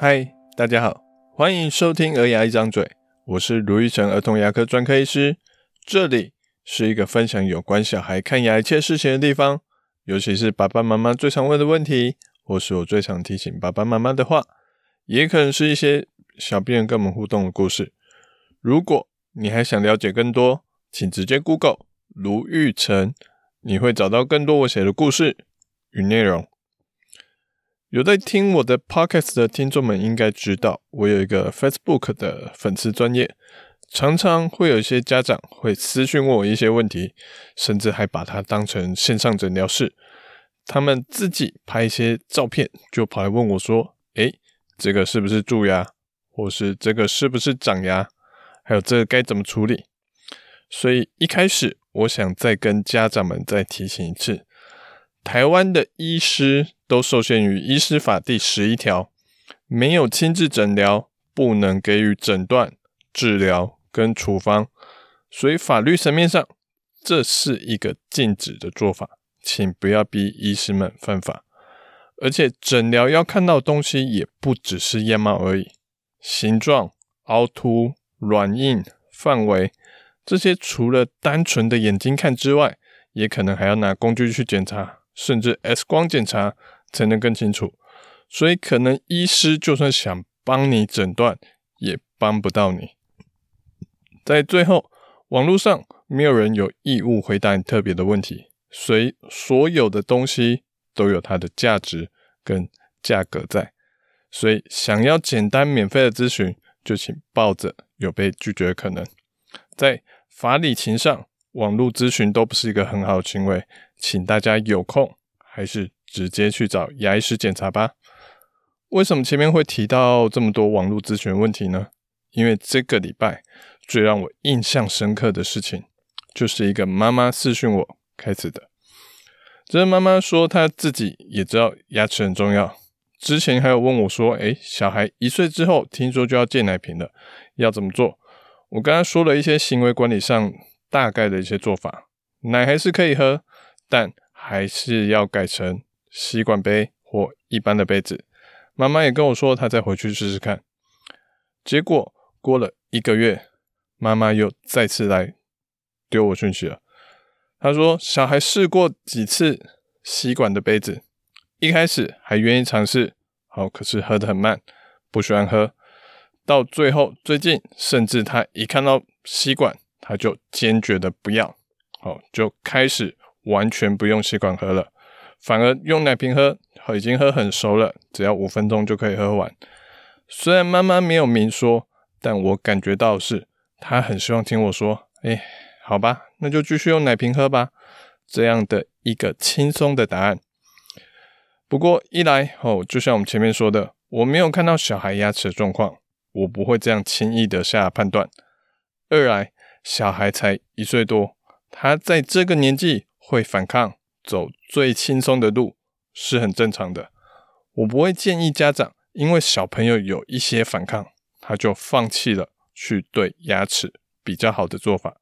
嗨，大家好，欢迎收听《儿牙一张嘴》，我是卢玉成儿童牙科专科医师，这里是一个分享有关小孩看牙一切事情的地方，尤其是爸爸妈妈最常问的问题，或是我最常提醒爸爸妈妈的话，也可能是一些小病人跟我们互动的故事。如果你还想了解更多，请直接 Google 卢玉成，你会找到更多我写的故事与内容。有在听我的 podcast 的听众们应该知道，我有一个 Facebook 的粉丝专业，常常会有一些家长会私讯问我一些问题，甚至还把它当成线上诊疗室。他们自己拍一些照片，就跑来问我说：“诶，这个是不是蛀牙？或是这个是不是长牙？还有这个该怎么处理？”所以一开始，我想再跟家长们再提醒一次。台湾的医师都受限于《医师法》第十一条，没有亲自诊疗，不能给予诊断、治疗跟处方，所以法律层面上，这是一个禁止的做法，请不要逼医师们犯法。而且诊疗要看到东西也不只是样貌而已，形状、凹凸、软硬、范围，这些除了单纯的眼睛看之外，也可能还要拿工具去检查。甚至 X 光检查才能更清楚，所以可能医师就算想帮你诊断，也帮不到你。在最后，网络上没有人有义务回答你特别的问题，所以所有的东西都有它的价值跟价格在。所以想要简单免费的咨询，就请抱着有被拒绝的可能。在法理情上，网络咨询都不是一个很好的行为。请大家有空还是直接去找牙医师检查吧。为什么前面会提到这么多网络咨询问题呢？因为这个礼拜最让我印象深刻的事情，就是一个妈妈私讯我开始的。这妈妈说她自己也知道牙齿很重要，之前还有问我说：“诶，小孩一岁之后听说就要戒奶瓶了，要怎么做？”我刚才说了一些行为管理上大概的一些做法，奶还是可以喝。但还是要改成吸管杯或一般的杯子。妈妈也跟我说，她再回去试试看。结果过了一个月，妈妈又再次来丢我讯息了。她说，小孩试过几次吸管的杯子，一开始还愿意尝试，好，可是喝得很慢，不喜欢喝。到最后，最近甚至他一看到吸管，他就坚决的不要，好，就开始。完全不用吸管喝了，反而用奶瓶喝，已经喝很熟了，只要五分钟就可以喝完。虽然妈妈没有明说，但我感觉到是她很希望听我说：“哎，好吧，那就继续用奶瓶喝吧。”这样的一个轻松的答案。不过一来哦，就像我们前面说的，我没有看到小孩牙齿的状况，我不会这样轻易的下判断。二来，小孩才一岁多，他在这个年纪。会反抗，走最轻松的路是很正常的。我不会建议家长，因为小朋友有一些反抗，他就放弃了去对牙齿比较好的做法。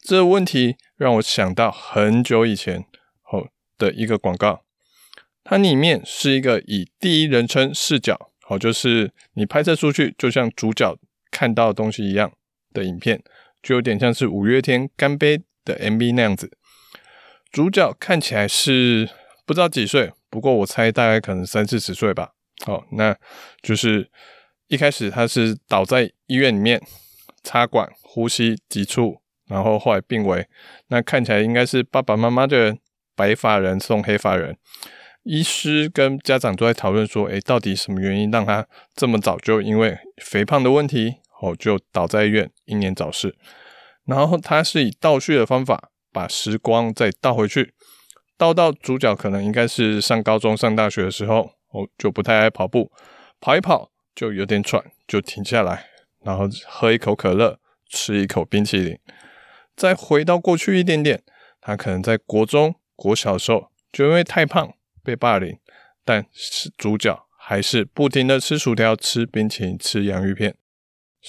这问题让我想到很久以前后的一个广告，它里面是一个以第一人称视角，好，就是你拍摄出去，就像主角看到的东西一样的影片，就有点像是五月天干杯的 MV 那样子。主角看起来是不知道几岁，不过我猜大概可能三四十岁吧。好，那就是一开始他是倒在医院里面插管呼吸急促，然后后来病危。那看起来应该是爸爸妈妈的白发人送黑发人。医师跟家长都在讨论说，诶，到底什么原因让他这么早就因为肥胖的问题，哦，就倒在医院英年早逝。然后他是以倒叙的方法。把时光再倒回去，倒到主角可能应该是上高中、上大学的时候，哦，就不太爱跑步，跑一跑就有点喘，就停下来，然后喝一口可乐，吃一口冰淇淋，再回到过去一点点，他可能在国中、国小的时候就因为太胖被霸凌，但是主角还是不停的吃薯条、吃冰淇淋、吃洋芋片，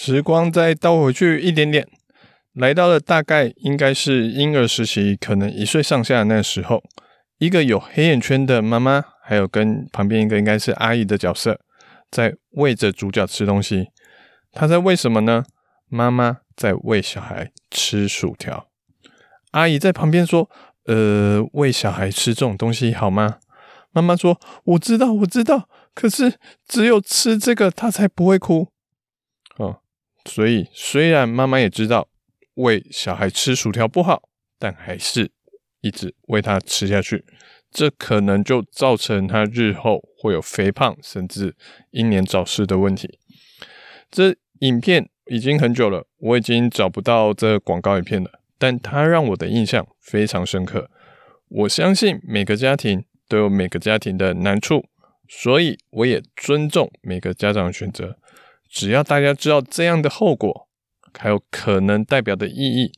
时光再倒回去一点点。来到了大概应该是婴儿时期，可能一岁上下那时候，一个有黑眼圈的妈妈，还有跟旁边一个应该是阿姨的角色，在喂着主角吃东西，他在喂什么呢？妈妈在喂小孩吃薯条。阿姨在旁边说：“呃，喂小孩吃这种东西好吗？”妈妈说：“我知道，我知道。可是只有吃这个，他才不会哭。”哦，所以虽然妈妈也知道喂小孩吃薯条不好，但还是一直喂他吃下去。这可能就造成他日后会有肥胖，甚至英年早逝的问题。这影片已经很久了，我已经找不到这广告影片了。但它让我的印象非常深刻。我相信每个家庭都有每个家庭的难处，所以我也尊重每个家长的选择。只要大家知道这样的后果，还有可能代表的意义，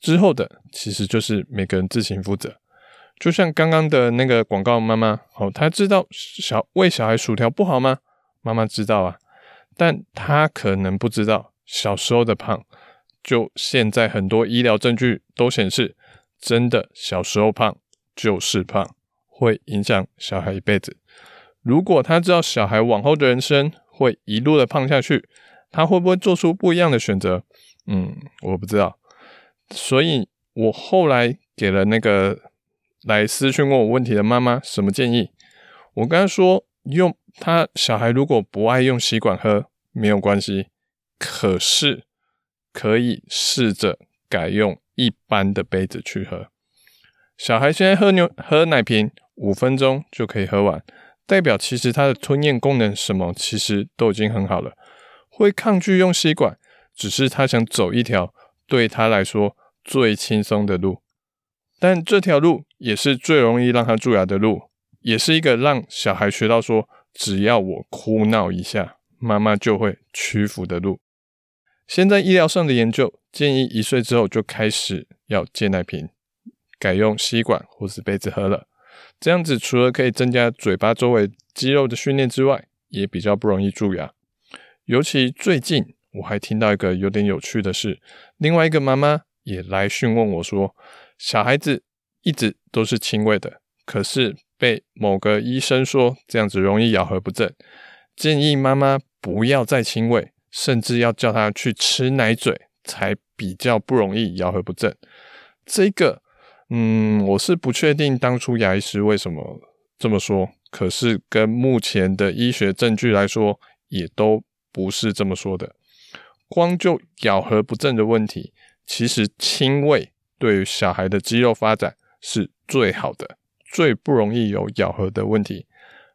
之后的其实就是每个人自行负责。就像刚刚的那个广告妈妈，哦，她知道小喂小孩薯条不好吗？妈妈知道啊，但她可能不知道小时候的胖。就现在，很多医疗证据都显示，真的小时候胖就是胖，会影响小孩一辈子。如果他知道小孩往后的人生会一路的胖下去，他会不会做出不一样的选择？嗯，我不知道。所以我后来给了那个来私讯问我问题的妈妈什么建议？我跟她说，用他小孩如果不爱用吸管喝，没有关系，可是。可以试着改用一般的杯子去喝。小孩现在喝牛喝奶瓶，五分钟就可以喝完，代表其实他的吞咽功能什么其实都已经很好了。会抗拒用吸管，只是他想走一条对他来说最轻松的路，但这条路也是最容易让他蛀牙的路，也是一个让小孩学到说只要我哭闹一下，妈妈就会屈服的路。现在医疗上的研究建议，一岁之后就开始要戒奶瓶，改用吸管或是杯子喝了。这样子除了可以增加嘴巴周围肌肉的训练之外，也比较不容易蛀牙。尤其最近我还听到一个有点有趣的事，另外一个妈妈也来询问我说，小孩子一直都是亲喂的，可是被某个医生说这样子容易咬合不正，建议妈妈不要再亲喂。甚至要叫他去吃奶嘴，才比较不容易咬合不正。这个，嗯，我是不确定当初牙医师为什么这么说。可是跟目前的医学证据来说，也都不是这么说的。光就咬合不正的问题，其实亲喂对于小孩的肌肉发展是最好的，最不容易有咬合的问题。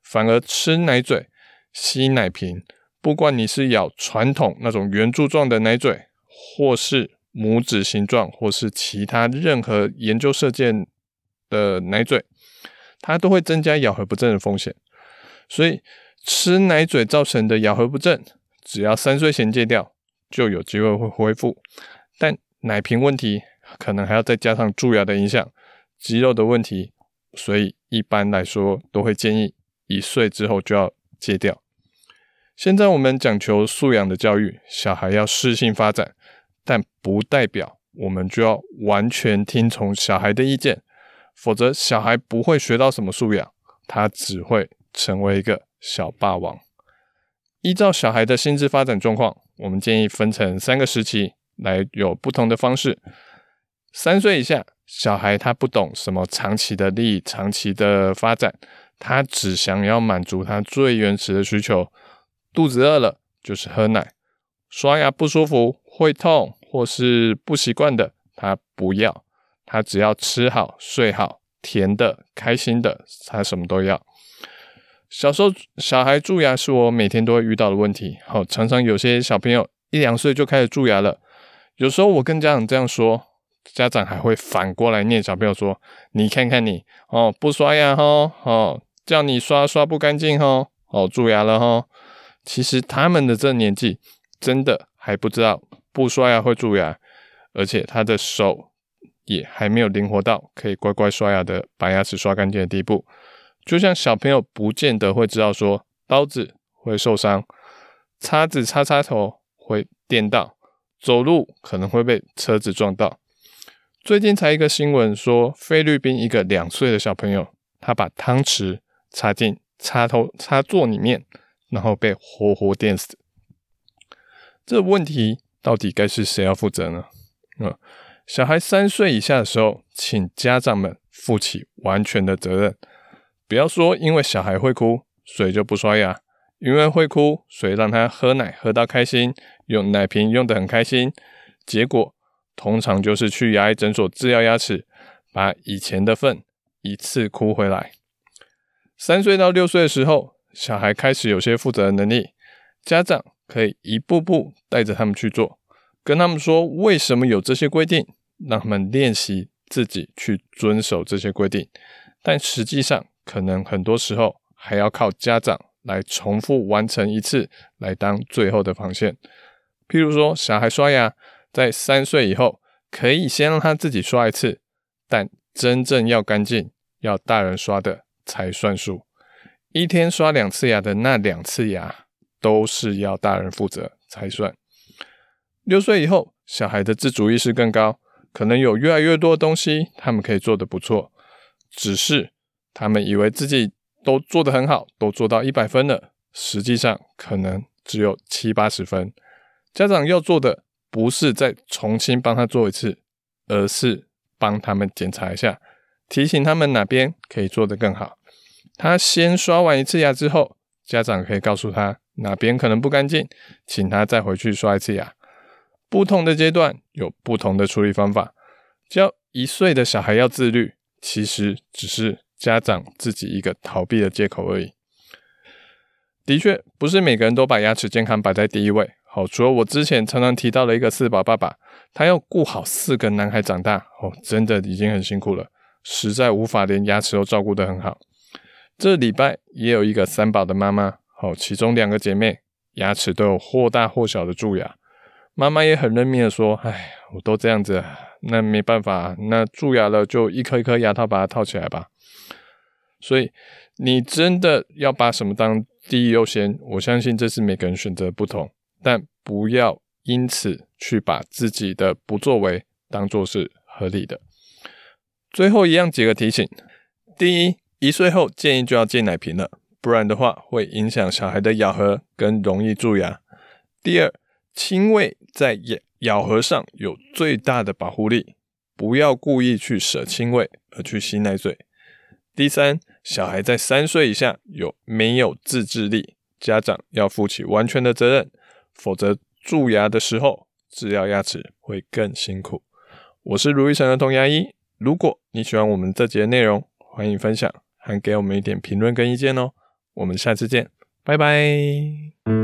反而吃奶嘴、吸奶瓶。不管你是咬传统那种圆柱状的奶嘴，或是拇指形状，或是其他任何研究射箭的奶嘴，它都会增加咬合不正的风险。所以吃奶嘴造成的咬合不正，只要三岁前戒掉，就有机会会恢复。但奶瓶问题可能还要再加上蛀牙的影响、肌肉的问题，所以一般来说都会建议一岁之后就要戒掉。现在我们讲求素养的教育，小孩要适性发展，但不代表我们就要完全听从小孩的意见，否则小孩不会学到什么素养，他只会成为一个小霸王。依照小孩的心智发展状况，我们建议分成三个时期来有不同的方式。三岁以下小孩他不懂什么长期的利益、长期的发展，他只想要满足他最原始的需求。肚子饿了就是喝奶，刷牙不舒服、会痛或是不习惯的，他不要，他只要吃好、睡好、甜的、开心的，他什么都要。小时候小孩蛀牙是我每天都会遇到的问题，好，常常有些小朋友一两岁就开始蛀牙了。有时候我跟家长这样说，家长还会反过来念小朋友说：“你看看你哦，不刷牙哦，哦，叫你刷刷不干净哦，哦，蛀牙了哦。”其实他们的这年纪真的还不知道不刷牙会蛀牙，而且他的手也还没有灵活到可以乖乖刷牙的把牙齿刷干净的地步。就像小朋友不见得会知道说刀子会受伤，叉子插插头会电到，走路可能会被车子撞到。最近才一个新闻说，菲律宾一个两岁的小朋友，他把汤匙插进插头插座里面。然后被活活电死。这问题到底该是谁要负责呢？嗯，小孩三岁以下的时候，请家长们负起完全的责任。不要说因为小孩会哭，所以就不刷牙；因为会哭，所以让他喝奶喝到开心，用奶瓶用得很开心。结果通常就是去牙医诊所治疗牙齿，把以前的粪一次哭回来。三岁到六岁的时候，小孩开始有些负责的能力，家长可以一步步带着他们去做。跟他们说为什么有这些规定，让他们练习自己去遵守这些规定。但实际上，可能很多时候还要靠家长来重复完成一次，来当最后的防线。譬如说，小孩刷牙，在三岁以后，可以先让他自己刷一次，但真正要干净，要大人刷的才算数。一天刷两次牙的那两次牙，都是要大人负责才算。六岁以后，小孩的自主意识更高，可能有越来越多的东西他们可以做得不错，只是他们以为自己都做得很好，都做到一百分了，实际上可能只有七八十分。家长要做的不是再重新帮他做一次，而是帮他们检查一下，提醒他们哪边可以做得更好。他先刷完一次牙之后，家长可以告诉他哪边可能不干净，请他再回去刷一次牙。不同的阶段有不同的处理方法。教一岁的小孩要自律，其实只是家长自己一个逃避的借口而已。的确，不是每个人都把牙齿健康摆在第一位。好，除了我之前常常提到的一个四宝爸爸，他要顾好四个男孩长大，哦，真的已经很辛苦了，实在无法连牙齿都照顾得很好。这礼拜也有一个三宝的妈妈，好，其中两个姐妹牙齿都有或大或小的蛀牙。妈妈也很认命的说：“哎，我都这样子，那没办法，那蛀牙了就一颗一颗牙套把它套起来吧。”所以，你真的要把什么当第一优先？我相信这是每个人选择不同，但不要因此去把自己的不作为当做是合理的。最后一样几个提醒：第一，一岁后建议就要戒奶瓶了，不然的话会影响小孩的咬合跟容易蛀牙。第二，亲喂在咬咬合上有最大的保护力，不要故意去舍亲喂而去吸奶嘴。第三，小孩在三岁以下有没有自制力，家长要负起完全的责任，否则蛀牙的时候治疗牙齿会更辛苦。我是卢医生儿童牙医，如果你喜欢我们这节内容，欢迎分享，还给我们一点评论跟意见哦。我们下次见，拜拜。